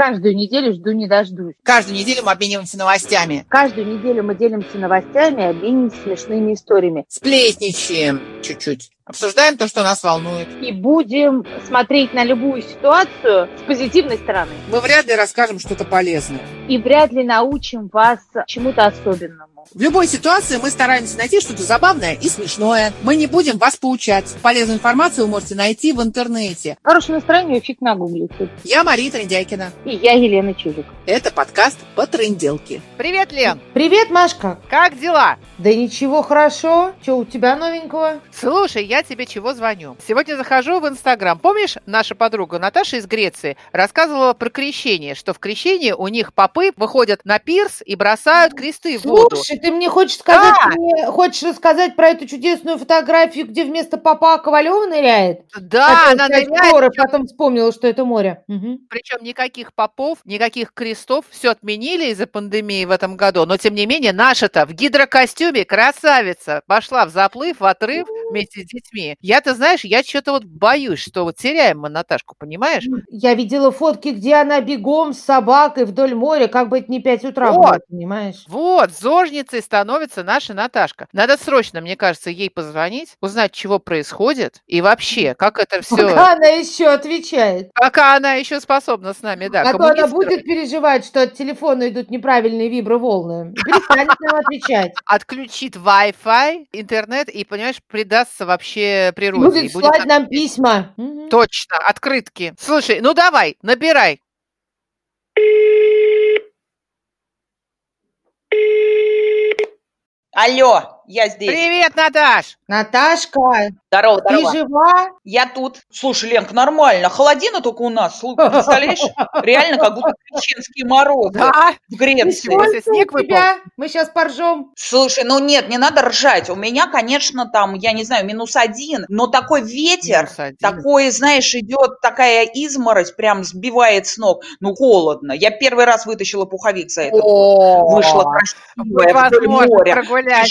каждую неделю жду не дождусь. Каждую неделю мы обмениваемся новостями. Каждую неделю мы делимся новостями обмениваемся смешными историями. Сплетничаем чуть-чуть. Обсуждаем то, что нас волнует. И будем смотреть на любую ситуацию с позитивной стороны. Мы вряд ли расскажем что-то полезное. И вряд ли научим вас чему-то особенному. В любой ситуации мы стараемся найти что-то забавное и смешное. Мы не будем вас поучать. Полезную информацию вы можете найти в интернете. Хорошее настроение фиг нагуглите. Я Мария Трендяйкина. И я Елена Чужик. Это подкаст по тренделке. Привет, Лен. Привет, Машка. Как дела? Да ничего, хорошо. Что у тебя новенького? Слушай, я тебе чего звоню? Сегодня захожу в Инстаграм. Помнишь, наша подруга Наташа из Греции рассказывала про крещение, что в крещении у них попы выходят на пирс и бросают кресты в воду. Слушай, ты мне хочешь сказать, ты мне хочешь рассказать про эту чудесную фотографию, где вместо попа Ковалева ныряет? Да, она ныряет, море, потом вспомнила, что это море. Мгм. Причем никаких попов, никаких крестов, все отменили из-за пандемии в этом году. Но тем не менее, наша-то в гидрокостюме красавица пошла в заплыв, в отрыв вместе с детьми. Я-то, знаешь, я что-то вот боюсь, что вот теряем мы Наташку, понимаешь? Я видела фотки, где она бегом с собакой вдоль моря, как бы это не 5 утра Вот. было, понимаешь? Вот, зожницей становится наша Наташка. Надо срочно, мне кажется, ей позвонить, узнать, чего происходит и вообще, как это все... Пока она еще отвечает. Пока она еще способна с нами, да, а то она будет переживать, что от телефона идут неправильные виброволны. Перестанет нам отвечать. Отключит Wi-Fi, интернет и, понимаешь, предастся вообще природе. Будет и будет слать нам письма. Точно, открытки. Слушай, ну давай, набирай. Алло, я здесь. Привет, Наташ! Наташка, Здорово, ты здорово. жива? Я тут. Слушай, Ленка, нормально. Холодина только у нас. Представляешь? Реально, как будто крещенские морозы Да? в Греции. Сколько снег тебя? Мы сейчас поржем. Слушай, ну нет, не надо ржать. У меня, конечно, там, я не знаю, минус один, но такой ветер, такой, знаешь, идет такая изморозь, прям сбивает с ног. Ну, холодно. Я первый раз вытащила пуховик за это. Вышла красивая вдоль моря. прогулять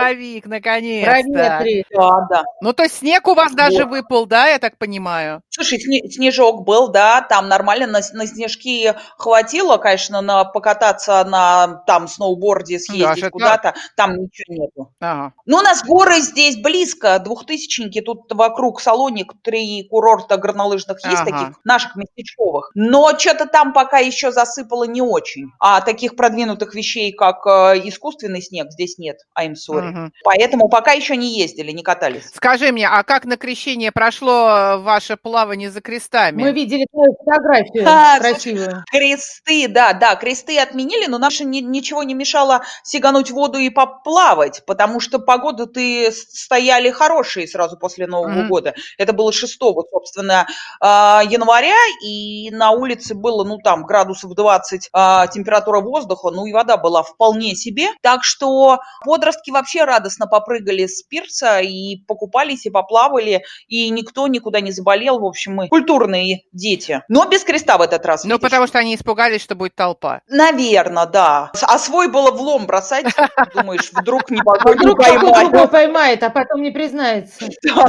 пуховик, наконец-то. Проветри. Да, да. Ну, то есть снег у вас даже Вот. выпал, да, я так понимаю? Слушай, сне- снежок был, да, там нормально на, на снежки хватило, конечно, на покататься на там сноуборде, съездить Даже так? куда-то, там ничего нету. Ага. Ну, у нас горы здесь близко, двухтысячники, тут вокруг Салоник три курорта горнолыжных есть Ага. таких, наших местечковых. Но что-то там пока еще засыпало не очень. А таких продвинутых вещей, как э, искусственный снег, здесь нет, I'm sorry. Мгм. Поэтому пока еще не ездили, не катались. Скажи мне, а как на крещение прошло э, ваше плавание за крестами? Мы видели твою фотографию А, красивую. Кресты, да, да, кресты отменили, но наши ни- ничего не мешало сигануть в воду и поплавать, потому что погода ты стояли хорошие сразу после Нового Мгм. года. Это было 6, собственно, а, января, и на улице было, ну, там, градусов 20 а, температура воздуха, ну, и вода была вполне себе. Так что подростки вообще радостно попрыгали с пирса и покупались, и поплавали, и никто никуда не заболел. В общем, мы культурные дети. Но без креста в этот раз. Ну, потому что они испугались, что будет толпа. Наверное, да. А свой было в лом бросать. Думаешь, вдруг не А поймает, а потом не признается.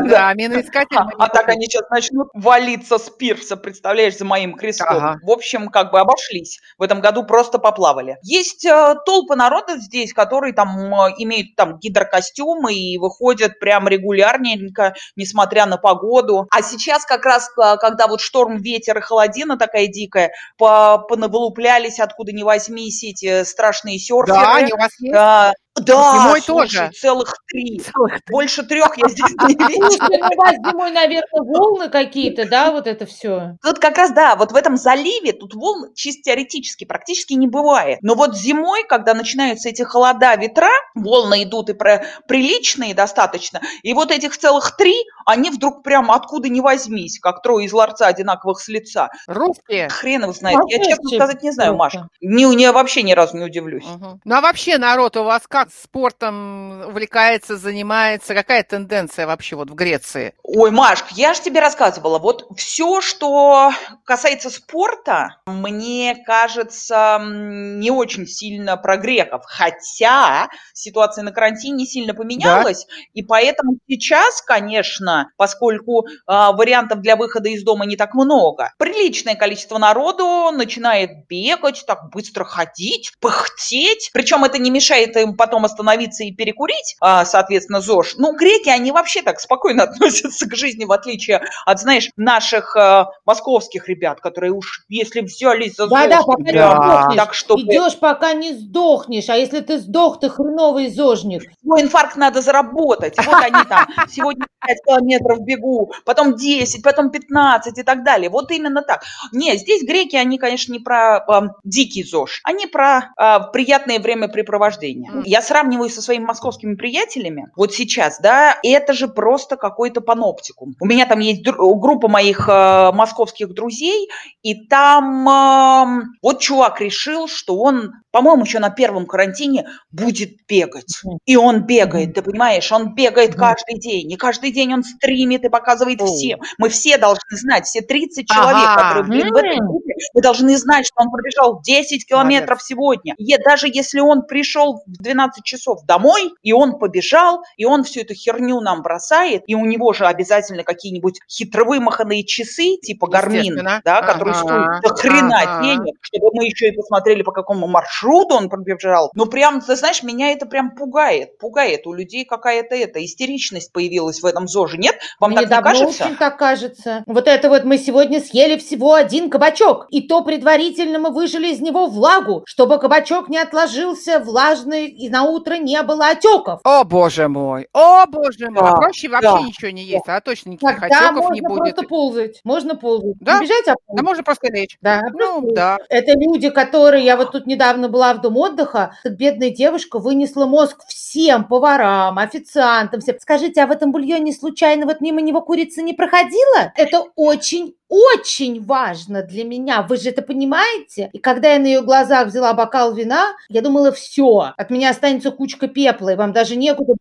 Да, миноискатель. А, так они сейчас начнут валиться с пирса, представляешь, за моим крестом. В общем, как бы обошлись. В этом году просто поплавали. Есть э, толпы народа здесь, которые там э, имеют там гидрокостюмы и выходят прям регулярненько, несмотря на погоду. А сейчас как раз, э, когда вот шторм, ветер и холодина такая дикая, по- понавылуплялись откуда ни возьмись эти страшные серферы. Да, они у вас есть? Да, да, Зимой слушай, тоже? целых три. Целых Больше трех я здесь не видела. Ну у вас зимой, наверное, волны какие-то, да, вот это все. Тут как раз, да, вот в этом заливе тут волн чисто теоретически практически не бывает. Но вот зимой, когда начинаются эти холода, ветра, волны идут и про приличные достаточно, и вот этих целых три, они вдруг прям откуда ни возьмись, как трое из ларца одинаковых с лица. Русские? Хрен его знает. Я, честно сказать, не знаю. Машка. Не, не, вообще ни разу не удивлюсь. Ну, а вообще, народ, у вас как? Как спортом увлекается, занимается? Какая тенденция вообще вот в Греции? Ой, Машка, я же тебе рассказывала. Вот все, что касается спорта, мне кажется, не очень сильно про греков. Хотя ситуация на карантине не сильно поменялась, да? и поэтому сейчас, конечно, поскольку э, вариантов для выхода из дома не так много, приличное количество народу начинает бегать, так быстро ходить, пыхтеть. Причем это не мешает им потом остановиться и перекурить, э, соответственно, ЗОЖ. Ну, греки, они вообще так спокойно относятся к жизни, в отличие от, знаешь, наших э, московских ребят, которые уж, если взялись за да, ЗОЖ, да, пока да. не так что Идешь, пока не сдохнешь, а если ты сдох, ты хреновый зожник. Свой инфаркт надо заработать. Вот они там сегодня 5 километров бегу, потом 10, потом 15 и так далее. Вот именно так. Не, здесь греки, они, конечно, не про э, дикий ЗОЖ, они про э, приятное времяпрепровождение. Mm. Я сравниваю со своими московскими приятелями, вот сейчас, да, это же просто какой-то паноптикум. У меня там есть группа моих э, московских друзей, и там э, вот чувак решил, что он, по-моему, еще на первом карантине будет бегать. И он бегает, ты понимаешь, он бегает каждый день, и каждый день он стримит и показывает всем. Мы все должны знать, все 30 человек, которые блин, в этой группе, мы должны знать, что он пробежал 10 километров сегодня. И даже если он пришел в 12 часов домой, и он побежал, и он всю эту херню нам бросает, и у него же обязательно какие-нибудь хитровымаханные часы, типа Гармин, да, которые стоят до хрена денег, чтобы мы еще и посмотрели, по какому маршруту он пробежал. Ну, прям, ты знаешь, меня это прям пугает, пугает. У людей какая-то эта истеричность появилась в этом ЗОЖе, нет? Вам Мне так не кажется? очень так кажется. Вот это вот мы сегодня съели всего один кабачок, и то предварительно мы выжили из него влагу, чтобы кабачок не отложился влажный и на утро не было отеков. О, боже мой, о, боже мой. Да, а проще вообще да, ничего не есть, да. а точно никаких Тогда отеков не будет. можно просто ползать, можно ползать. Да? Не бежать, а ползать. Да можно просто лечь. Да, ну, да. Это люди, которые, я вот тут недавно была в дом отдыха, бедная девушка вынесла мозг всем поварам, официантам, всем. Скажите, а в этом бульоне случайно вот мимо него курица не проходила? Это очень очень важно для меня, вы же это понимаете? И когда я на ее глазах взяла бокал вина, я думала, все, от меня останется кучка пепла, и вам даже некуда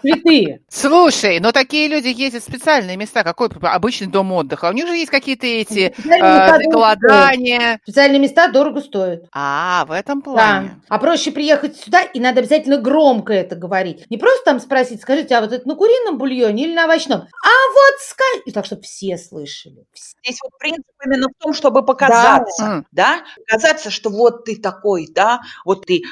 цветы. Слушай, но такие люди ездят в специальные места, какой обычный дом отдыха? У них же есть какие-то эти э, голодания. Специальные места дорого стоят. А, в этом плане. А проще приехать сюда, и надо обязательно громко это говорить. Не просто там спросить, скажите, а вот это на курином бульоне или на овощном? А вот скажите. И так, чтобы все слышали. Здесь вот принцип именно в том, чтобы показаться, да. да, показаться, что вот ты такой, да, вот ты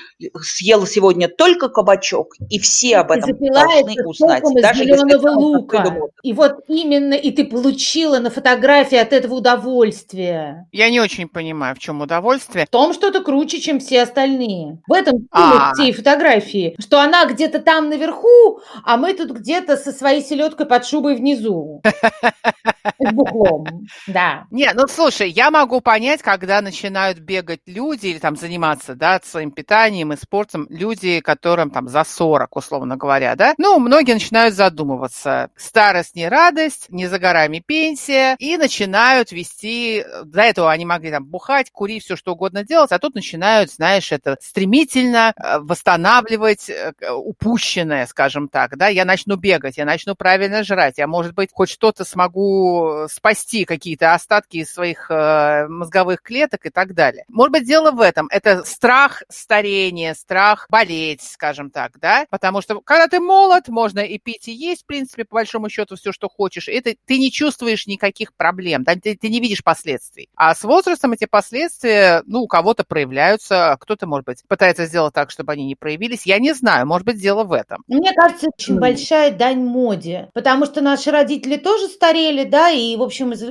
съел сегодня только кабачок, и все об этом должны узнать, даже если лука. И вот именно, и ты получила на фотографии от этого удовольствие. Я не очень понимаю, в чем удовольствие. В том, что это круче, чем все остальные. В этом а. всей фотографии, что она где-то там наверху, а мы тут где-то со своей селедкой под шубой внизу. С бухлом. Да. Не, ну слушай, я могу понять, когда начинают бегать люди или там заниматься, да, своим питанием и спортом, люди, которым там за 40, условно говоря, да. Ну, многие начинают задумываться. Старость не радость, не за горами пенсия, и начинают вести, до этого они могли там бухать, курить, все что угодно делать, а тут начинают, знаешь, это стремительно э, восстанавливать э, упущенное, скажем так, да. Я начну бегать, я начну правильно жрать, я, может быть, хоть что-то смогу спасти какие-то остатки из своих э, мозговых клеток и так далее. Может быть, дело в этом. Это страх старения, страх болеть, скажем так, да? Потому что когда ты молод, можно и пить, и есть, в принципе, по большому счету, все, что хочешь. Это ты не чувствуешь никаких проблем, да? ты, ты не видишь последствий. А с возрастом эти последствия, ну, у кого-то проявляются, кто-то, может быть, пытается сделать так, чтобы они не проявились. Я не знаю, может быть, дело в этом. Мне кажется, очень большая дань моде, потому что наши родители тоже старели, да, и, в общем, ну,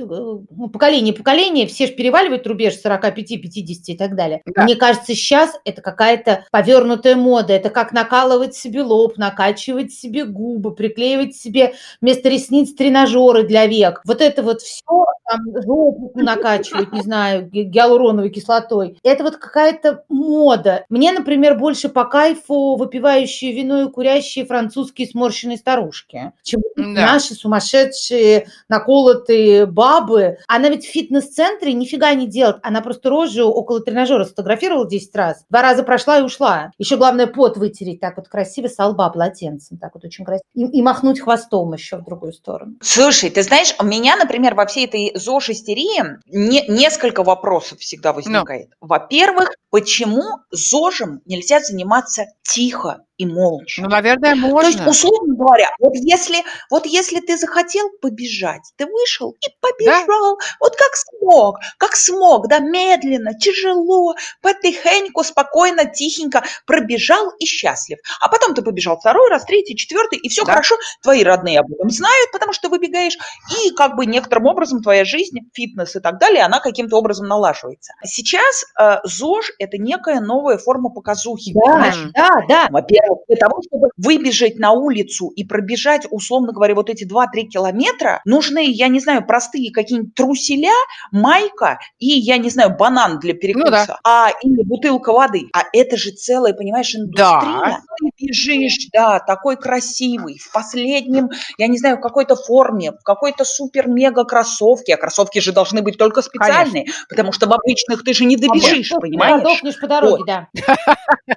поколение поколение, все же переваливают рубеж 45, 50 и так далее. Да. Мне кажется, сейчас это какая-то повернутая мода. Это как накалывать себе лоб, накачивать себе губы, приклеивать себе вместо ресниц тренажеры для век. Вот это вот все, там, жопу накачивать, не знаю, гиалуроновой кислотой. Это вот какая-то мода. Мне, например, больше по кайфу выпивающие вино и курящие французские сморщенные старушки, чем да. наши сумасшедшие наколотые бабы бабы. Она ведь в фитнес-центре нифига не делает. Она просто рожу около тренажера сфотографировала 10 раз. Два раза прошла и ушла. Еще главное пот вытереть так вот красиво с лба полотенцем. Так вот очень красиво. И, и махнуть хвостом еще в другую сторону. Слушай, ты знаешь, у меня, например, во всей этой ЗОЖ-истерии не, несколько вопросов всегда возникает. No. Во-первых, почему ЗОЖем нельзя заниматься тихо и молча. Ну, наверное, можно. То есть, условно говоря, вот если, вот если ты захотел побежать, ты вышел и побежал, да? вот как смог, как смог, да, медленно, тяжело, потихоньку, спокойно, тихенько пробежал и счастлив. А потом ты побежал второй раз, третий, четвертый, и все да. хорошо, твои родные об этом знают, потому что выбегаешь, и как бы некоторым образом твоя жизнь, фитнес и так далее, она каким-то образом налаживается. Сейчас э, ЗОЖ – это некая новая форма показухи. Да, да, да. Во-первых, для того, чтобы выбежать на улицу и пробежать, условно говоря, вот эти 2-3 километра, нужны, я не знаю, простые какие-нибудь труселя, майка и, я не знаю, банан для перекуса, ну, да. а или бутылка воды. А это же целая, понимаешь, индустрия. Да. Ты бежишь, да, такой красивый, в последнем, я не знаю, в какой-то форме, в какой-то супер-мега кроссовке, а кроссовки же должны быть только специальные, Конечно. потому что в обычных ты же не добежишь, а понимаешь? Подохнешь по дороге, вот. да.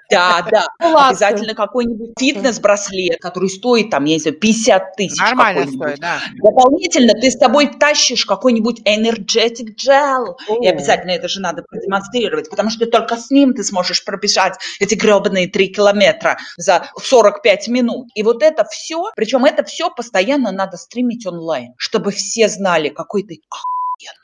Да, да. Обязательно какой-нибудь фитнес-браслет, который стоит, там, я не знаю, 50 тысяч. Нормально стоит, да. Дополнительно ты с тобой тащишь какой-нибудь energetic gel. О. И обязательно это же надо продемонстрировать, потому что только с ним ты сможешь пробежать эти гребаные 3 километра за 45 минут. И вот это все, причем это все постоянно надо стримить онлайн, чтобы все знали, какой ты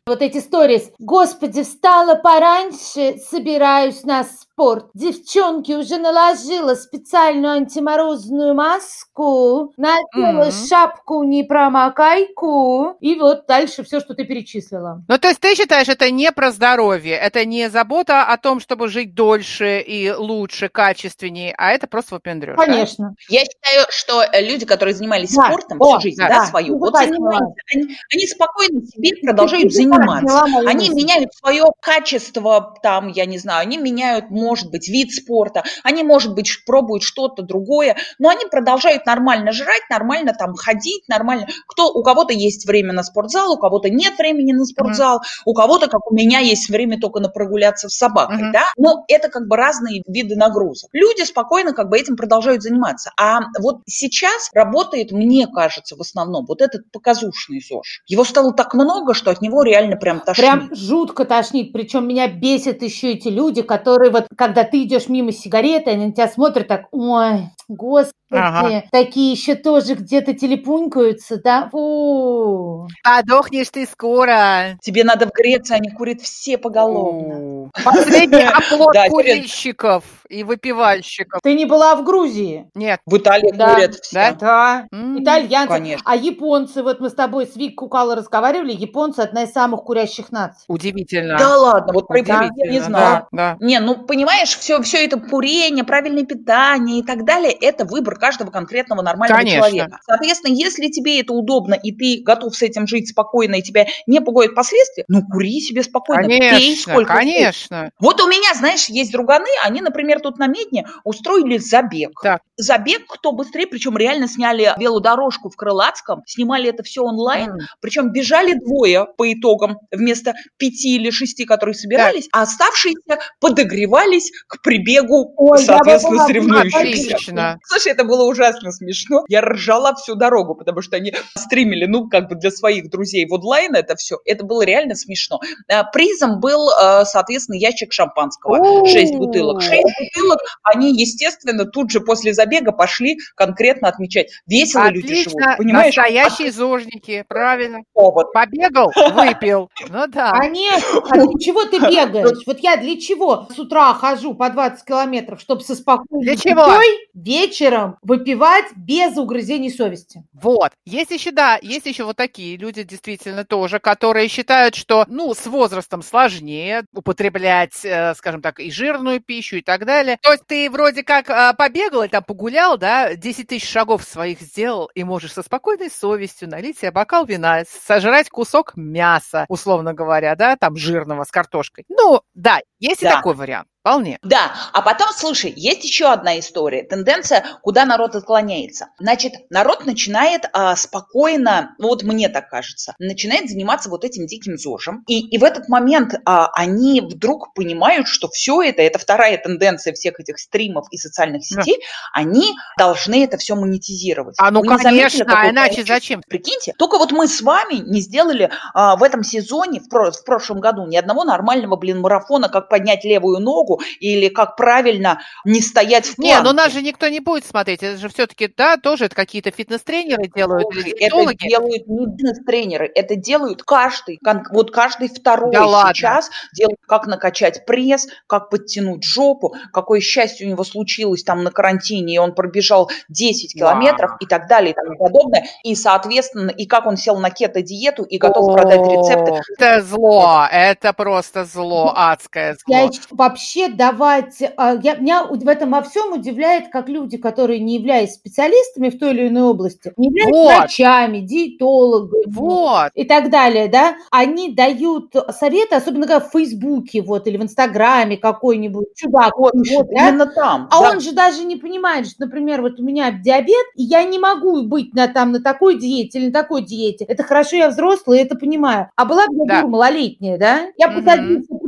вот эти сторис. Господи, встала пораньше, собираюсь на спорт. Девчонки уже наложила специальную антиморозную маску, надела mm-hmm. шапку непромокайку, и вот дальше все, что ты перечислила. Ну, то есть ты считаешь, это не про здоровье, это не забота о том, чтобы жить дольше и лучше, качественнее, а это просто выпендрёж, Конечно. Да? Я считаю, что э, люди, которые занимались да. спортом О, всю жизнь, да, да свою, ну, вот занимаются, они, они спокойно себе продолжают заниматься. Они меняют свое качество, там, я не знаю, они меняют, может быть, вид спорта, они, может быть, пробуют что-то другое, но они продолжают нормально жрать, нормально там ходить, нормально. Кто, у кого-то есть время на спортзал, у кого-то нет времени на спортзал, uh-huh. у кого-то, как у меня, есть время только на прогуляться с собакой, uh-huh. да? Но это как бы разные виды нагрузок. Люди спокойно как бы этим продолжают заниматься. А вот сейчас работает, мне кажется, в основном вот этот показушный ЗОЖ. Его стало так много, что от него реально прям тошнит. Прям жутко тошнит. Причем меня бесит еще эти люди, которые вот, когда ты идешь мимо сигареты, они на тебя смотрят так, ой, господи, ага. такие еще тоже где-то телепунькаются, да? Фу. Подохнешь ты скоро. Тебе надо в Греции, они курят все поголовно. Последний оплот курильщиков и выпивальщиков. Ты не была в Грузии? Нет. В Италии курят все. Да, итальянцы. А японцы, вот мы с тобой с Вик Кукала разговаривали, японцы одна из самых курящих наций. Удивительно. Да ладно, вот про я не знаю. Не, ну понимаешь, все, все это курение, правильное питание и так далее, это выбор каждого конкретного нормального Конечно. человека. Соответственно, если тебе это удобно, и ты готов с этим жить спокойно, и тебя не пугают последствия, ну кури себе спокойно, конечно, пей сколько Конечно. Хочешь. Вот у меня, знаешь, есть друганы, они, например, тут на Медне устроили забег. Так. Забег, кто быстрее, причем реально сняли велодорожку в Крылатском, снимали это все онлайн, mm. причем бежали двое по итогам вместо пяти или шести, которые собирались, так. а оставшиеся подогревались к прибегу, Ой, соответственно, соревнующихся. Слушай, это было ужасно смешно. Я ржала всю дорогу, потому что они стримили, ну, как бы для своих друзей в онлайн это все. Это было реально смешно. А, призом был, а, соответственно, ящик шампанского. Шесть бутылок. Шесть бутылок. Они, естественно, тут же после забега пошли конкретно отмечать. Весело Отлично. люди живут, понимаешь? Настоящие зожники, правильно. Повод. Побегал, выпил. Ну да. Конечно. А для чего ты бегаешь? Вот я для чего с утра хожу по 20 километров, чтобы со спокойной для чего? вечером выпивать без угрызений совести. Вот. Есть еще, да, есть еще вот такие люди действительно тоже, которые считают, что, ну, с возрастом сложнее употреблять, э, скажем так, и жирную пищу и так далее. То есть ты вроде как э, побегал и там погулял, да, 10 тысяч шагов своих сделал, и можешь со спокойной совестью налить себе бокал вина, сожрать кусок мяса, условно говоря, да, там жирного с картошкой. Ну, да, есть да. и такой вариант. Вполне. Да, а потом, слушай, есть еще одна история, тенденция, куда народ отклоняется. Значит, народ начинает а, спокойно, ну вот мне так кажется, начинает заниматься вот этим диким ЗОЖем, и, и в этот момент а, они вдруг понимают, что все это, это вторая тенденция всех этих стримов и социальных сетей, да. они должны это все монетизировать. А ну, Вы конечно, а иначе зачем? Прикиньте, только вот мы с вами не сделали а, в этом сезоне, в, про, в прошлом году, ни одного нормального, блин, марафона, как поднять левую ногу или как правильно не стоять в планке. Не, ну нас же никто не будет смотреть, это же все-таки, да, тоже это какие-то фитнес-тренеры делают Это делают не бизнес-тренеры, это делают каждый, вот каждый второй да сейчас ладно. делает, как накачать пресс, как подтянуть жопу, какое счастье у него случилось там на карантине, и он пробежал 10 километров Вау. и так далее и тому подобное, и, соответственно, и как он сел на кето-диету и готов О, продать рецепты. Это зло, это просто зло, адское зло. Я вообще давать, а, я, меня в этом во всем удивляет, как люди, которые не являются специалистами в той или иной области, не являются вот. врачами, диетологами вот. и так далее, да, они дают советы, особенно как в Фейсбуке вот, или в Инстаграме какой-нибудь чудак. Вот, вот да? именно там. А да. он же даже не понимает, что, например, вот у меня диабет, и я не могу быть на, там, на такой диете или на такой диете. Это хорошо, я взрослая, это понимаю. А была бы я да. малолетняя, да? Я угу.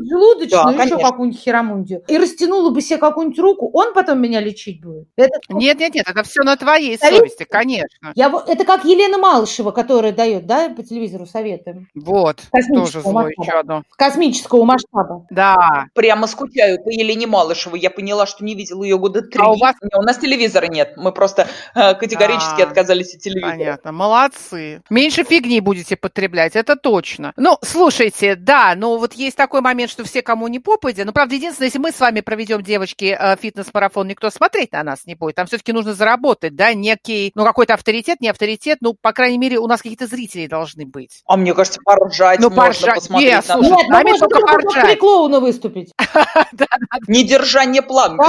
Поджелудочную, да, еще какую-нибудь херамундию, и растянула бы себе какую-нибудь руку, он потом меня лечить будет. Это... Нет, нет, нет, это все на твоей Совет? совести, конечно. Я, это как Елена Малышева, которая дает, да, по телевизору советы. Вот, тоже зло еще одно. Космического масштаба. Да. Прямо скучаю по Елене Малышевой. Я поняла, что не видела ее года три. А у вас? У нас телевизора нет. Мы просто э, категорически а, отказались от телевизора. Понятно, молодцы. Меньше фигни будете потреблять, это точно. Ну, слушайте, да, но вот есть такой момент, что все, кому не попадя, ну, правда, единственное, если мы с вами проведем, девочки, э, фитнес-марафон, никто смотреть на нас не будет. Там все-таки нужно заработать, да, некий, ну, какой-то авторитет, не авторитет, ну, по крайней мере, у нас какие-то зрители должны быть. А мне кажется, поржать ну, можно поржать. посмотреть. Нет, слушай, Нет, ну, можно только поржать. клоуна выступить. Не держа не план.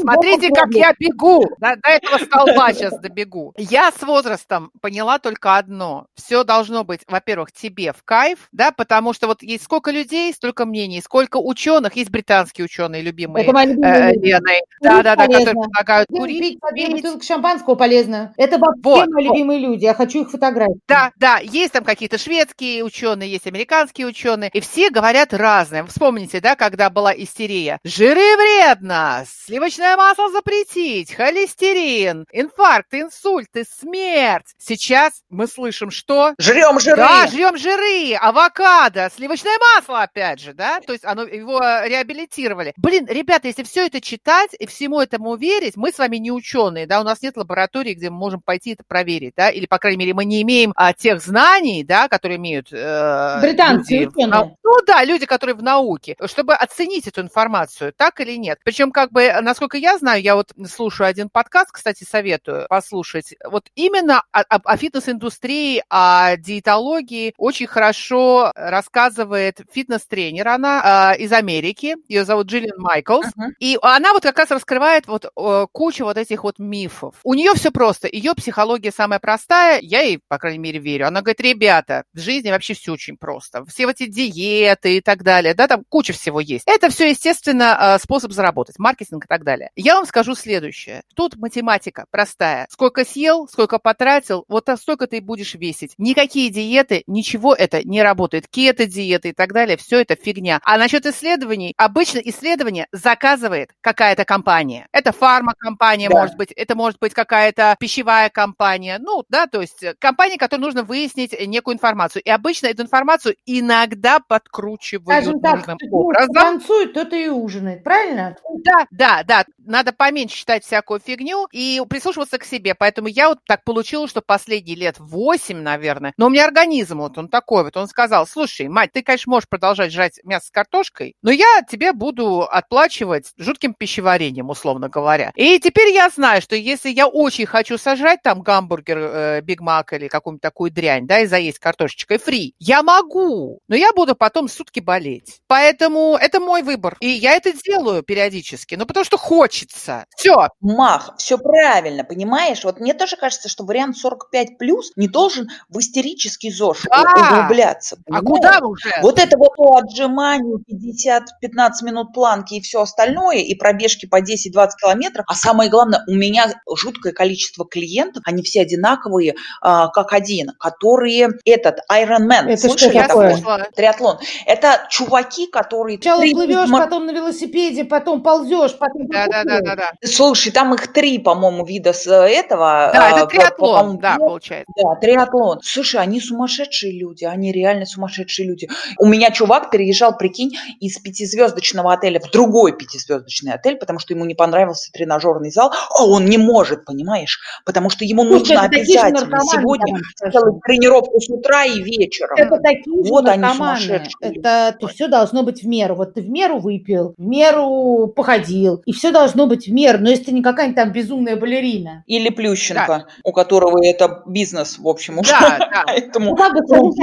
Смотрите, как я бегу. До этого столба сейчас добегу. Я с возрастом поняла только одно. Все должно быть, во-первых, тебе в кайф, да, потому что вот есть сколько людей, столько мнений, сколько ученых, есть британские ученые, любимые Это э, Леной, да, да, да, которые предлагают курить. Бутылка шампанского полезно. Это вообще мои любимые люди, я хочу их фотографии. Да, да, есть там какие-то шведские ученые, есть американские ученые, и все говорят разное. Вспомните, да, когда была истерия. Жиры вредно, сливочное масло запретить, холестерин, инфаркт, инсульты, смерть. Сейчас мы слышим, что? Жрем жиры. Да, жрем жиры, авокадо, сливочное масло, опять же, да, то есть оно, его реабилитировали. Блин, ребята, если все это читать и всему этому верить, мы с вами не ученые, да, у нас нет лаборатории, где мы можем пойти это проверить, да, или, по крайней мере, мы не имеем а, тех знаний, да, которые имеют... Э, Британцы люди, ученые. Ну да, люди, которые в науке, чтобы оценить эту информацию, так или нет. Причем, как бы, насколько я знаю, я вот слушаю один подкаст, кстати, советую послушать, вот именно о, о, о фитнес-индустрии, о диетологии очень хорошо рассказывает фитнес-тренер, она э, из Америки, ее зовут Джиллиан Майклс, uh-huh. и она вот как раз раскрывает вот э, кучу вот этих вот мифов. У нее все просто, ее психология самая простая, я ей, по крайней мере, верю. Она говорит, ребята, в жизни вообще все очень просто. Все эти диеты и так далее, да, там куча всего есть. Это все, естественно, э, способ заработать, маркетинг и так далее. Я вам скажу следующее. Тут математика простая. Сколько съел, сколько потратил, вот столько ты и будешь весить. Никакие диеты, ничего это не работает. Кето-диеты и так далее, все это фигня. А насчет исследований, обычно исследование заказывает какая-то компания. Это фармакомпания, да. может быть, это может быть какая-то пищевая компания. Ну, да, то есть компания, которой нужно выяснить некую информацию. И обычно эту информацию иногда подкручивают Скажем так, нужным образом. танцует, тот и ужинает, правильно? Да, да, да. Надо поменьше читать всякую фигню и прислушиваться к себе. Поэтому я вот так получилось, что последние лет 8, наверное, но у меня организм вот он такой вот, он сказал, слушай, мать, ты, конечно, можешь продолжать жрать мясо с картошкой, но я тебе буду отплачивать жутким пищеварением, условно говоря. И теперь я знаю, что если я очень хочу сожрать там гамбургер, э, Биг Мак или какую-нибудь такую дрянь, да, и заесть картошечкой фри, я могу, но я буду потом сутки болеть. Поэтому это мой выбор. И я это делаю периодически, ну потому что хочется. Все. Мах, все правильно, понимаешь? Вот мне тоже кажется, что вариант 45 плюс не должен в истерический ЗОЖ да. углубляться. Понимаешь? А куда уже? Вот это вот по отжиманию 50-15 минут планки и все остальное, и пробежки по 10-20 километров. А самое главное, у меня жуткое количество клиентов, они все одинаковые, а, как один, которые этот Ironman. Это Слышали что такое? такое? Триатлон. Это чуваки, которые... Сначала три плывешь, мар- потом на велосипеде, потом ползешь, потом... Да, да, да, да, да. Слушай, там их три, по-моему, вида с этого. Да, а, это триатлон, да, получается. Да, триатлон. Слушай, они сумасшедшие люди, они реально сумасшедшие люди. У меня чувак переезжал, прикинь, из пятизвездочного отеля в другой пятизвездочный отель, потому что ему не понравился тренажерный зал, а он не может, понимаешь, потому что ему Слушай, нужно же обязательно сегодня делать тренировку с утра и вечером. Это такие же Вот они наркоманы. сумасшедшие. Это все должно быть в меру. Вот ты в меру выпил, в меру походил, и все должно быть в меру. Но если ты не какая-нибудь там безумная балерина. Или Плющенко, у которого это бизнес, в общем, уже. Да, да. Поэтому Ну, как бы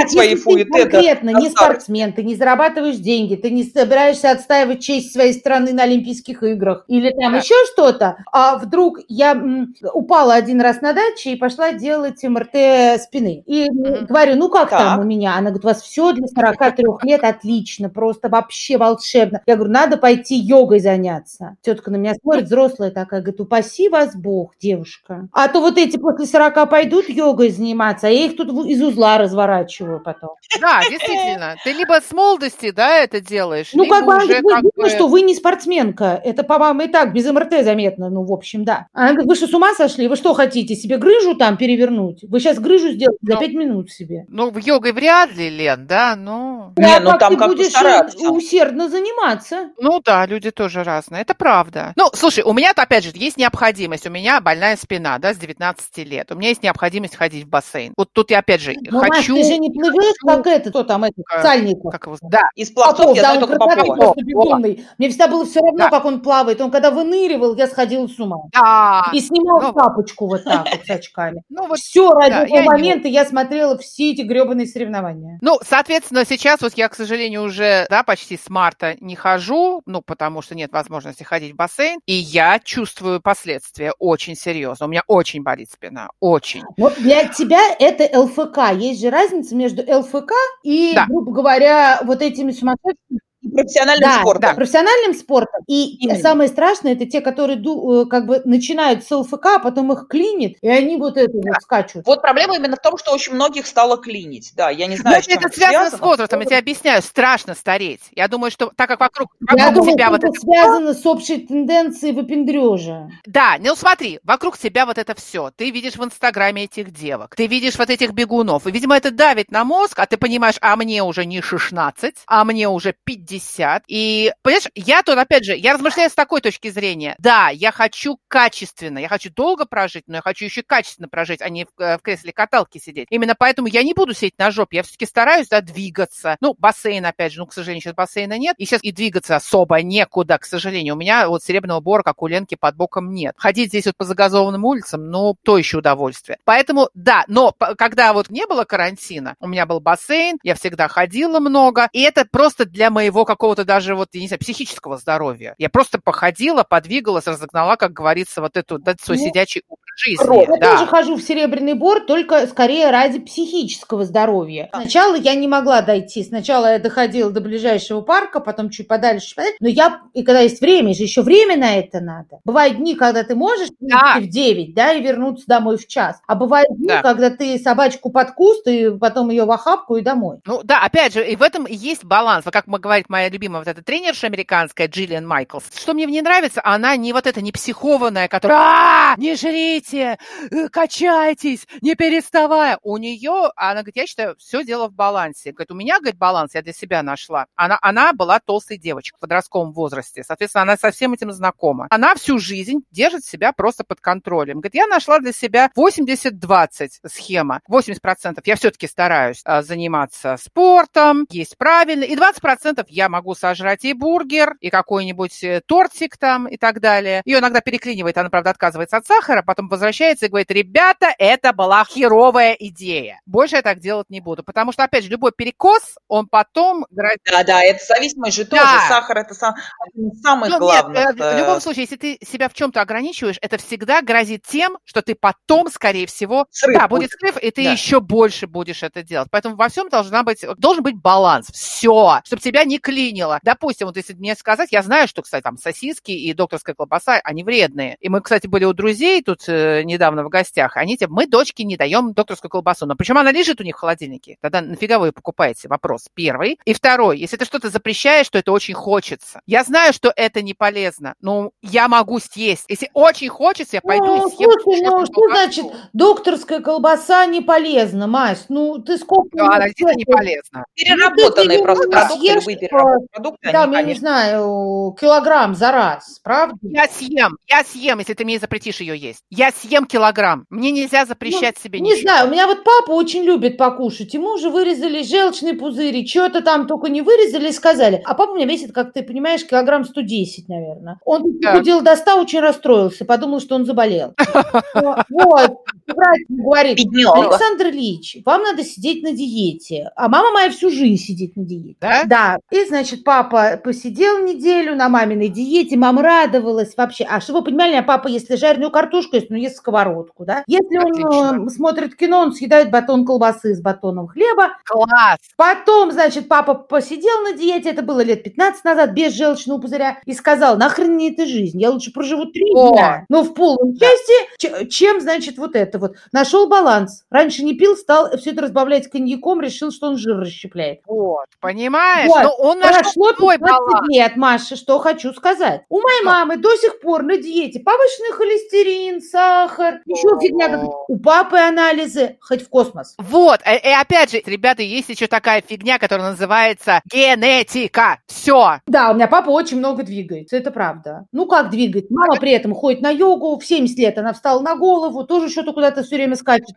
свои если ты фует это конкретно не старость. Спортсмен, ты не зарабатываешь деньги, ты не собираешься отстаивать честь своей страны на Олимпийских играх или там еще что-то, а вдруг я м, упала один раз на даче и пошла делать МРТ спины. И Мгм. говорю, ну как Так. там у меня? Она говорит, у вас все для 43 лет отлично, просто вообще волшебно. Я говорю, надо пойти йогой заняться. Тетка на меня смотрит, взрослая такая, говорит, упаси вас Бог, девушка. А то вот эти после 40 пойдут йогой заниматься, а я их тут из узла разворачиваю потом. Да, действительно. Ты либо с молодости, да, это делаешь, Ну, как бы, уже как видно, бы... что вы не спортсменка. Это, по-моему, и так, без МРТ заметно, ну, в общем, да. Она говорит, вы что, с ума сошли? Вы что хотите, себе грыжу там перевернуть? Вы сейчас грыжу сделаете за Ну. пять минут себе. Ну, в йогой вряд ли, Лен, да, ну... Не, А ну как там ты как будешь э, усердно заниматься? Ну да, люди тоже разные, это правда. Ну, слушай, у меня-то, опять же, есть необходимость. У меня больная спина, да, с 19 лет. У меня есть необходимость ходить в бассейн. Вот тут я, опять же, Ну, Маш, хочу... ты же не плывешь, как это, кто там, этот, Э, Сальников. Как его... Да, Из пловцов Попов, я да, знаю только Попова. просто безумный. Мне всегда было все равно, Да. как он плавает. Он когда выныривал, я сходила с ума. да. И снимал ну. вот так вот с очками. Ну, вот Все, ради да, этого я момента я смотрела все эти гребаные соревнования. Ну, соответственно, сейчас вот я, к сожалению, уже, да, почти с марта не хожу, ну, потому что нет возможности ходить в бассейн, и я чувствую последствия очень серьезно. У меня очень болит спина, очень. Но для тебя это ЛФК. Есть же разница между ЛФК и, Да. грубо говоря, вот этими сумасшедшими И профессиональным да, спортом. да, профессиональным спортом. И Именно. самое страшное, это те, которые э, как бы начинают с ЛФК, а потом их клинит, и они вот это вот скачут. Вот проблема именно в том, что очень многих стало клинить. Да, я не знаю, с это, чем это связано с возрастом, я тебе объясняю, страшно стареть. Я думаю, что так как вокруг, Я вокруг думаю, тебя вот это это... связано с общей тенденцией выпендрежа. Да, ну смотри, вокруг тебя вот это все. Ты видишь в Инстаграме этих девок, ты видишь вот этих бегунов, и, видимо, это давит на мозг, а ты понимаешь, а мне уже не 16, а мне уже 50. И, понимаешь, я тут, опять же, я размышляю с такой точки зрения. Да, я хочу качественно, я хочу долго прожить, но я хочу еще качественно прожить, а не в, э, в кресле каталки сидеть. Именно поэтому я не буду сидеть на жопе, я все-таки стараюсь, да, двигаться. Ну, бассейн, опять же, ну, к сожалению, сейчас бассейна нет, и сейчас и двигаться особо некуда, к сожалению. У меня вот серебряного бора, как у Ленки, под боком нет. Ходить здесь вот по загазованным улицам, ну, то еще удовольствие. Поэтому, да, но когда вот не было карантина, у меня был бассейн, я всегда ходила много, и это просто для моего какого-то даже вот, я не знаю, психического здоровья. Я просто походила, подвигалась, разогнала, как говорится, вот эту, да, свой Ну, сидячий образ жизни. рот. Я да. тоже хожу в серебряный бор, только скорее ради психического здоровья. Сначала я не могла дойти. Сначала я доходила до ближайшего парка, потом чуть подальше, чуть подальше. Но я, и когда есть время, же еще время на это надо. Бывают дни, когда ты можешь Да. в 9, да, и вернуться домой в час. А бывают дни, Да. когда ты собачку под куст, и потом ее в охапку и домой. Ну да, опять же, и в этом и есть баланс. Как мы говорит моя любимая вот эта тренерша американская Джиллиан Майклс. Что мне в ней нравится, она не вот эта не психованная, которая «А, не жрите, э, качайтесь, не переставая. У нее, она говорит, я считаю, все дело в балансе. Говорит, у меня, говорит, баланс я для себя нашла. Она, она была толстой девочкой в подростковом возрасте. Соответственно, она со всем этим знакома. Она всю жизнь держит себя просто под контролем. Говорит, я нашла для себя 80-20 схема. 80% я все-таки стараюсь а, заниматься спортом, есть правильно, и 20% я я могу сожрать и бургер, и какой-нибудь э, тортик там и так далее. Ее иногда переклинивает, она, правда, отказывается от сахара, потом возвращается и говорит, ребята, это была херовая идея. Больше я так делать не буду, потому что, опять же, любой перекос, он потом... Да, да, это зависимость же тоже. Да. Сахар – это сам, из самых Ну, нет, э, в любом э, случае, если ты себя в чем-то ограничиваешь, это всегда грозит тем, что ты потом, скорее всего, Срыв да, будет будет. срыв, и ты Да. еще больше будешь это делать. Поэтому во всем должна быть, должен быть баланс. Все, чтобы тебя не клинило. Допустим, вот если мне сказать, я знаю, что, кстати, там сосиски и докторская колбаса, они вредные. И мы, кстати, были у друзей тут э, недавно в гостях. Они тебе, мы дочке не даем докторскую колбасу. Но причем она лежит у них в холодильнике. Тогда нафига вы ее покупаете? Вопрос первый. И второй, если ты что-то запрещаешь, то это очень хочется. Я знаю, что это не полезно, но я могу съесть. Если очень хочется, я пойду Ну, и съем. слушай, ну что колбасу. значит докторская колбаса не полезна, Мась? Ну ты сколько... Да, она действительно не полезна. Переработанные Ну, просто продукты, любые продукты, Там, они, я не конечно, знаю, килограмм за раз, правда? Я съем, я съем, если ты мне запретишь ее есть. Я съем килограмм. Мне нельзя запрещать себе Ну, Не ничего. знаю, у меня вот папа очень любит покушать. Ему уже вырезали желчные пузыри, что-то там только не вырезали и сказали. А папа у меня весит, как ты понимаешь, килограмм 110, наверное. Он похудел до 100, очень расстроился, подумал, что он заболел. Вот, врач ему говорит. Александр Ильич, вам надо сидеть на диете. А мама моя всю жизнь сидит на диете. Да? Да. И, значит, папа посидел неделю на маминой диете, мама радовалась вообще. А что вы понимали, а папа, если жареную картошку ест, ну, ест сковородку, да? Если он э, смотрит кино, он съедает батон колбасы с батоном хлеба. Класс. Потом, значит, папа посидел на диете, это было лет 15 назад, без желчного пузыря, и сказал, нахрен мне эта жизнь, я лучше проживу три О. дня, но в полном счастье, чем, значит, вот это вот. Нашел баланс. Раньше не пил, стал все это разбавлять коньяком, решил, что он жир расщепляет. Вот, понимаешь? Вот, Ну, он Прошло свой 15 баланс. лет, Маша, что хочу сказать. У моей мамы до сих пор на диете повышенный холестерин, сахар, еще фигня. У папы анализы, хоть в космос. Вот, и, и опять же, ребята, есть еще такая фигня, которая называется генетика. Все. Да, у меня папа очень много двигается, это правда. Ну как двигает? Мама при этом ходит на йогу, в 70 лет она встала на голову, тоже что-то куда-то все время скачет.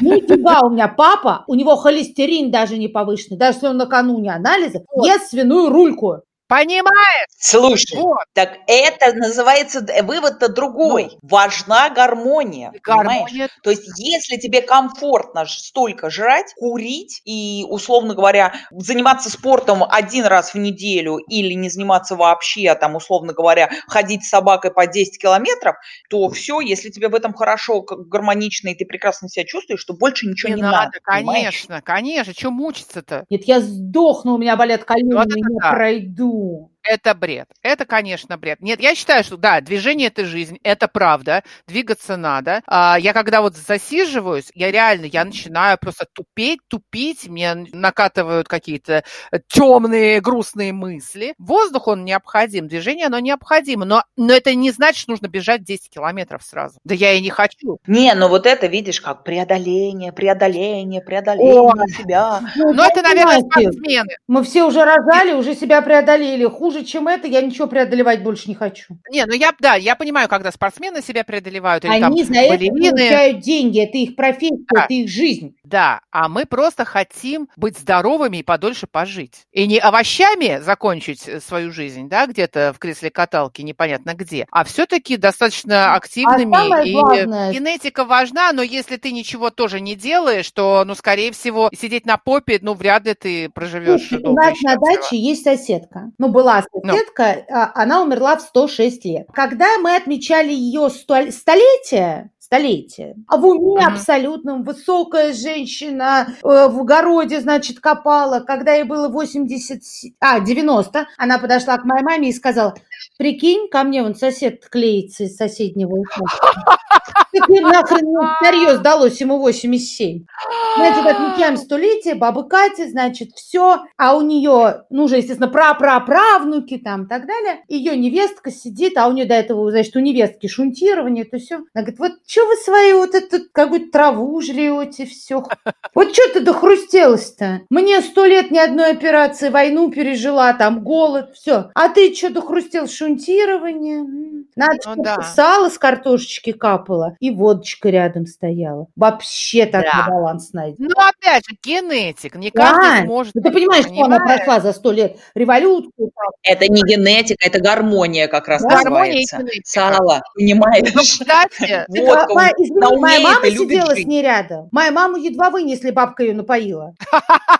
Нифига у меня папа, у него холестерин даже не повышенный, даже если он накануне анализа, ест свиную рульку. Понимаешь? Слушай, Вот. так это называется, вывод-то другой. Важна гармония, понимаешь? Гармония. То есть, если тебе комфортно ж- столько жрать, курить и, условно говоря, заниматься спортом один раз в неделю или не заниматься вообще, а там, условно говоря, ходить с собакой по 10 километров, то все, если тебе в этом хорошо, гармонично, и ты прекрасно себя чувствуешь, то больше ничего не, Не надо, понимаешь? конечно, конечно. Что мучиться-то? Нет, я сдохну, у меня болят колени, Вот не да. пройду. Yeah. Это бред. Это, конечно, бред. Нет, я считаю, что да, движение это жизнь, это правда. Двигаться надо. А, я когда вот засиживаюсь, я реально, я начинаю просто тупеть, тупить, мне накатывают какие-то темные, грустные мысли. Воздух, он необходим, движение, оно необходимо, но, но это не значит, что нужно бежать 10 километров сразу. Да я и не хочу. Не, ну вот это, видишь, как преодоление, преодоление, преодоление Ой. себя. Ну, Но это, наверное, спортсмены. Мы все уже рожали, уже себя преодолели. Хуже, чем это, я ничего преодолевать больше не хочу. Не, ну я, да, я понимаю, когда спортсмены себя преодолевают, или там Они за это балерины. получают деньги, это их профессия, Да. это их жизнь. Да, а мы просто хотим быть здоровыми и подольше пожить. И не овощами закончить э, свою жизнь, да, где-то в кресле каталки, непонятно где, а все-таки достаточно активными. А самое и главное- генетика важна, но если ты ничего тоже не делаешь, то, ну, скорее всего, сидеть на попе, ну, вряд ли ты проживешь Слушай, у нас на даче есть соседка. Ну, была соседка, а, она умерла в 106 лет. Когда мы отмечали ее сто- столетие, столетие, а в уме Мгм. абсолютном, высокая женщина э, в огороде, значит, копала. Когда ей было 80, с- а, 90, она подошла к моей маме и сказала, прикинь, ко мне вон сосед клеится из соседнего участка. Им нахрен старье сдалось ему 87. Значит, отмечаем столетие, бабы Кати, значит, все. А у нее, ну, уже, естественно, пра-пра-правнуки там и так далее. Ее невестка сидит, а у нее до этого, значит, у невестки шунтирование, то все. Она говорит, вот что вы свою вот эту какую-то траву жрете, все. Вот что ты дохрустелась-то? Мне сто лет ни одной операции, войну пережила, там голод, все. А ты что дохрустел? Шунтирование? Надо, Ну чтобы да. сало с картошечки капало, и водочка рядом стояла. Вообще такой Да. баланс найден. Ну, опять же, генетик. Не каждый Да. сможет. Ну, ты понимаешь, что она прошла за сто лет революцию. там. Это не генетика, это гармония как раз Да, гармония и называется. генетика. Сало, Ну, понимаешь? кстати, Водка Ма- извини, на моя мама сидела жить. с ней рядом. Мою маму едва вынесли, бабка ее напоила.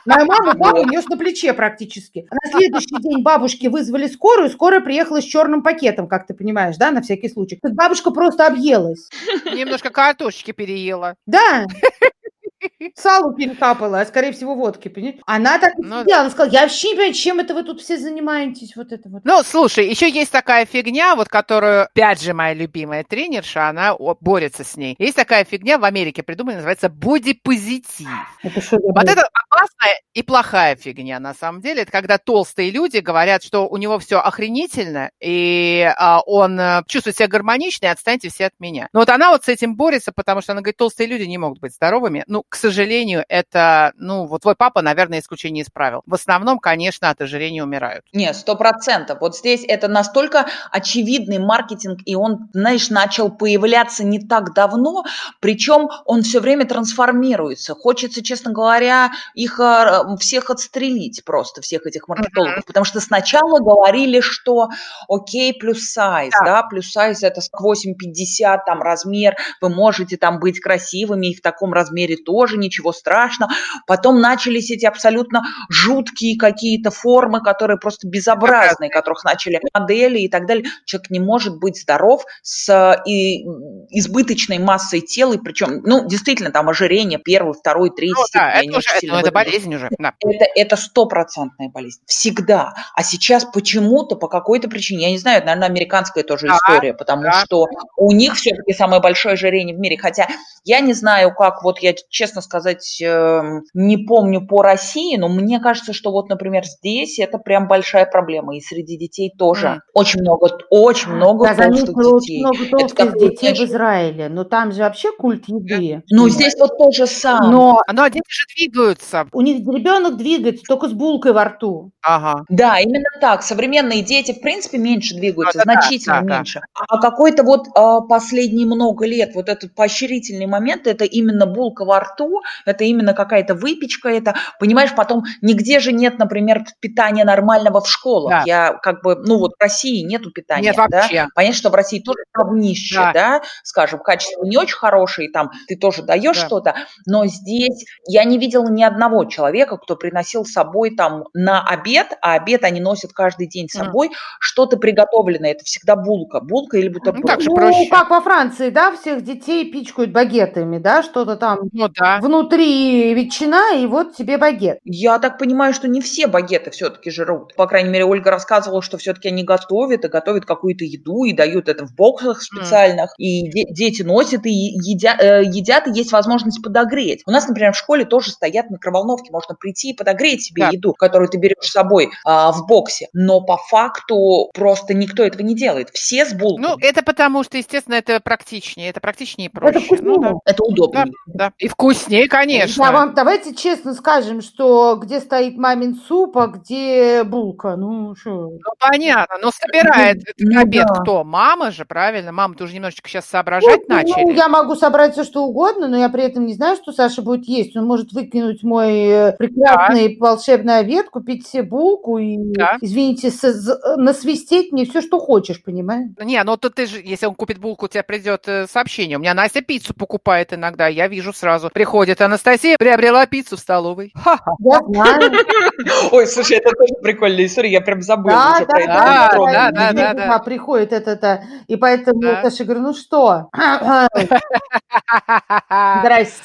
Мою маму папа нес на плече практически. На следующий день бабушки вызвали скорую, скорая приехала с черным пакетом, как ты понимаешь, да, на всякий случай. Так бабушка просто объелась. немножко картошечки переела. Да. Салу перекапала, а скорее всего водки, понимаешь? Она так и Ну сидела, она сказала, я вообще не понимаю, чем это вы тут все занимаетесь, вот это вот. Ну, слушай, еще есть такая фигня, вот которую, опять же, моя любимая тренерша, она борется с ней. Есть такая фигня в Америке придумана, называется бодипозитив. Это что Вот это опасная и плохая фигня, на самом деле. Это когда толстые люди говорят, что у него все охренительно, и а, он э, чувствует себя гармонично, и отстаньте все от меня. Но вот она вот с этим борется, потому что она говорит, толстые люди не могут быть здоровыми. Ну, к сожалению, это, ну, вот твой папа, наверное, исключение из правил. В основном, конечно, от ожирения умирают. Не, сто процентов. Вот здесь это настолько очевидный маркетинг, и он, знаешь, начал появляться не так давно, причем он все время трансформируется. Хочется, честно говоря, их э, всех отстрелить просто, всех этих маркетологов, потому что сначала говорили, что окей, плюс сайз, Да. да, плюс сайз это 8,50 там размер, вы можете там быть красивыми, и в таком размере тоже ничего страшного. Потом начались эти абсолютно жуткие какие-то формы, которые просто безобразные, которых начали модели и так далее. Человек не может быть здоров с и, избыточной массой тела, и причем, ну, действительно, там ожирение первый, второй, третий Ну, да, это уже, это, это болезнь уже, да. это, это стопроцентная болезнь. Всегда. А сейчас почему-то, по какой-то причине, я не знаю, это, наверное, американская тоже Да, история, потому да. что у них все-таки самое большое ожирение в мире. Хотя я не знаю, как, вот я, честно сказать, эм, не помню по России, но мне кажется, что вот, например, здесь это прям большая проблема. И среди детей тоже. М. Очень много, очень много Я толстых заметила очень детей. много толстых детей в знаешь, Израиле, но там же вообще культ еды. Ну, здесь вот то же самое. Но Но дети же двигаются. у них ребенок двигается только с булкой во рту. Ага. Да, именно так. Современные дети, в принципе, меньше двигаются, Да, да, да, значительно да, да. меньше. А какой-то вот а, последние много лет вот этот поощрительный момент, это именно булка во рту, это именно какая-то выпечка, это, понимаешь, потом нигде же нет, например, питания нормального в школах. Да. Я как бы, ну вот в России нету питания, Нет да. вообще. Понятно, что в России тоже говнище, Да. да. скажем, качество не очень хорошее, там ты тоже даешь Да. что-то, но здесь я не видела ни одного человека, кто приносил с собой там на обед, а обед они носят каждый день с собой, что-то приготовленное. Это всегда булка, булка или бутерброд. так же ну, проще. как во Франции, да, всех детей пичкают багетами, да, что-то там Ну да. Внутри ветчина, и вот тебе багет. Я так понимаю, что не все багеты все-таки жрут. По крайней мере, Ольга рассказывала, что все-таки они готовят и готовят какую-то еду и дают это в боксах специальных. И де- дети носят и едят, э, едят, и есть возможность подогреть. У нас, например, в школе тоже стоят микроволновки, можно прийти и подогреть себе Да. еду, которую ты берешь с собой а, в боксе. Но по факту просто никто этого не делает. Все с булками. Ну, это потому что, естественно, это практичнее. Это практичнее и проще. Это вкуснее. Ну, да. это удобно. Да, да. И вкуснее, конечно. Я вам, давайте честно скажем, что где стоит мамин суп, а где булка. Ну, что? Ну, понятно. Но собирает Ну, обед да. кто? Мама же, правильно? Мама, ты уже немножечко сейчас соображать Ну, начали. я могу собрать все, что угодно, но я при этом не знаю, что Саша будет есть. Он может выкинуть мой э, прекрасный волшебный обед, купить себе булку и, Да. извините, насвистеть мне все, что хочешь, понимаешь? Не, ну то ты же, если он купит булку, у тебя придет э, сообщение. У меня Настя пиццу покупает иногда, я вижу сразу. Приходит Анастасия, приобрела пиццу в столовой. Я знаю. Ой, слушай, это тоже прикольная история, я прям забыла Да, уже да, про это. да, да, да, да, да, да, да. приходит это-то. И поэтому Да. Саша говорю, ну что? Здрасте.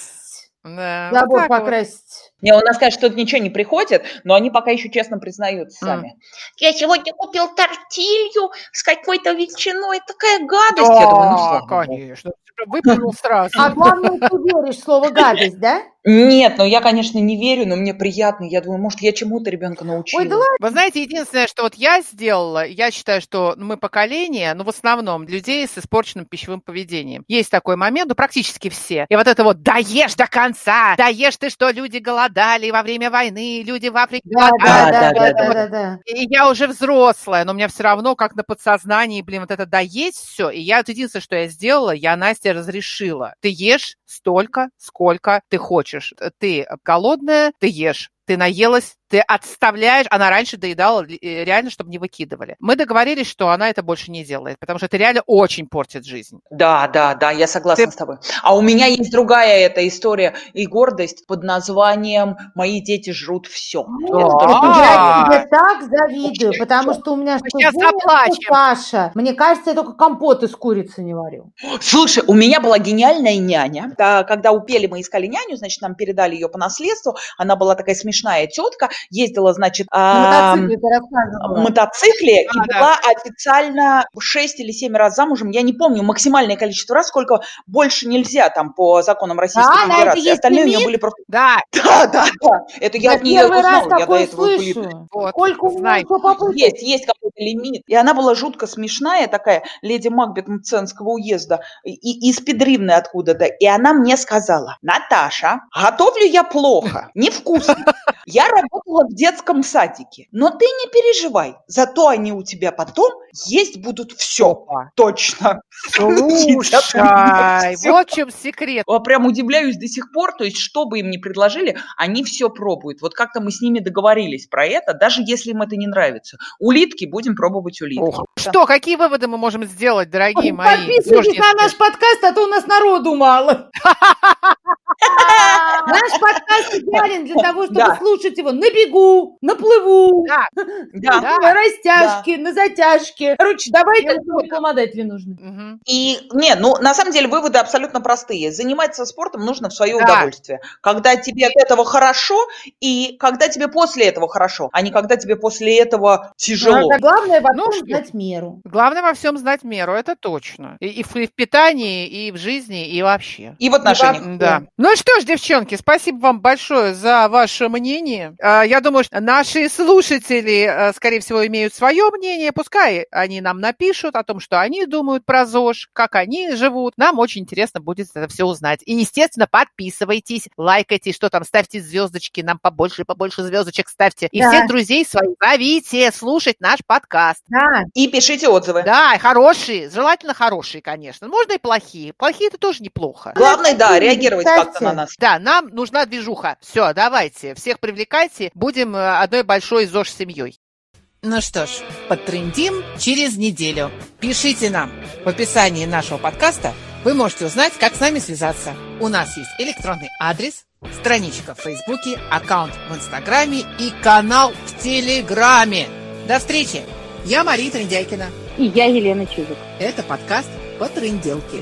Да, Забор вот. покрасить. Не, у нас, конечно, что-то ничего не приходит, но они пока еще честно признаются М. сами. Я сегодня купил тортилью с какой-то ветчиной, такая гадость. Я думаю, ну Да, слава конечно. Выплюнул сразу. А главное, ты веришь в слово гадость, да? Нет, ну я, конечно, не верю, но мне приятно. Я думаю, может, я чему-то ребенка научила. Ой, да ладно. Вы знаете, единственное, что вот я сделала, я считаю, что мы поколение, ну, в основном, людей с испорченным пищевым поведением. Есть такой момент, ну, практически все. И вот это вот «даешь до конца», «даешь ты что, люди голодали во время войны, люди в Африке да, да, да, да, да, да, да. И я уже взрослая, но у меня все равно как на подсознании, блин, вот это «доесть» все. И я, вот единственное, что я сделала, я Насте разрешила. Ты ешь столько, сколько ты хочешь. Ты голодная, ты ешь. Ты наелась, ты отставляешь, она раньше доедала э, реально, чтобы не выкидывали. Мы договорились, что она это больше не делает, потому что это реально очень портит жизнь. Да, да, да, я согласна Ты- с тобой. А у меня есть другая эта история и гордость под названием «Мои дети жрут все». Да. Я тебе так завидую, потому что у меня что Паша. Мне кажется, я только компот из курицы не варю. Слушай, у меня была гениальная няня. Да, когда у Пели мы искали няню, значит, нам передали ее по наследству. Она была такая смешная тетка, ездила, значит, На а, мотоцикле мотоцикле и Да, да. была официально 6 или 7 раз замужем. Я не помню максимальное количество раз, сколько больше нельзя там по законам Российской А, на это Федерации. есть Остальные у нее лимит? были просто... Да, Да, да, да. Это я от нее узнала. Я до этого были- слышу. вот, Сколько у попыток? Есть, есть лимит. И она была жутко смешная, такая леди Макбет Мценского уезда, и из Педривны откуда-то. И она мне сказала, Наташа, готовлю я плохо, невкусно. Я работала в детском садике, но ты не переживай, зато они у тебя потом есть будут все. Опа. Точно. Слушай, вот чем секрет. Прям удивляюсь до сих пор, то есть что бы им ни предложили, они все пробуют. Вот как-то мы с ними договорились про это, даже если им это не нравится. Улитки будем пробовать улитки. Ох, Что, какие выводы мы можем сделать, дорогие мои? Подписывайтесь на наш подкаст, а то у нас народу мало. Наш подкаст идеален для того, чтобы слушать его на бегу, на плыву, на растяжке, на затяжке. Короче, давайте рекламодатели нужны. И, не, ну, на самом деле выводы абсолютно простые. Заниматься спортом нужно в свое удовольствие. Когда тебе от этого хорошо, и когда тебе после этого хорошо, а не когда тебе после этого тяжело. Главное во Ну всем знать меру. Главное во всем знать меру, это точно. И, и в, и в питании, и в жизни, и вообще. И в отношениях. Да. Ну что ж, девчонки, спасибо вам большое за ваше мнение. А, Я думаю, что наши слушатели, а, скорее всего, имеют свое мнение. Пускай они нам напишут о том, что они думают про ЗОЖ, как они живут. Нам очень интересно будет это все узнать. И, естественно, подписывайтесь, лайкайте, что там, ставьте звездочки, нам побольше и побольше звездочек ставьте. И Да. всех друзей своих зовите слушать наш подкаст. Да. И пишите отзывы. Да, хорошие, желательно хорошие, конечно. Можно и плохие. Плохие это тоже неплохо. Главное, да, реагировать как-то на нас. Да, нам нужна движуха. Все, давайте, всех привлекайте. Будем э, одной большой ЗОЖ семьей. Ну что ж, подтрендим через неделю. Пишите нам. В описании нашего подкаста вы можете узнать, как с нами связаться. У нас есть электронный адрес, страничка в Фейсбуке, аккаунт в Инстаграме и канал в Телеграме. До встречи! Я Мария Трендяйкина. И я Елена Чижик. Это подкаст по тренделке.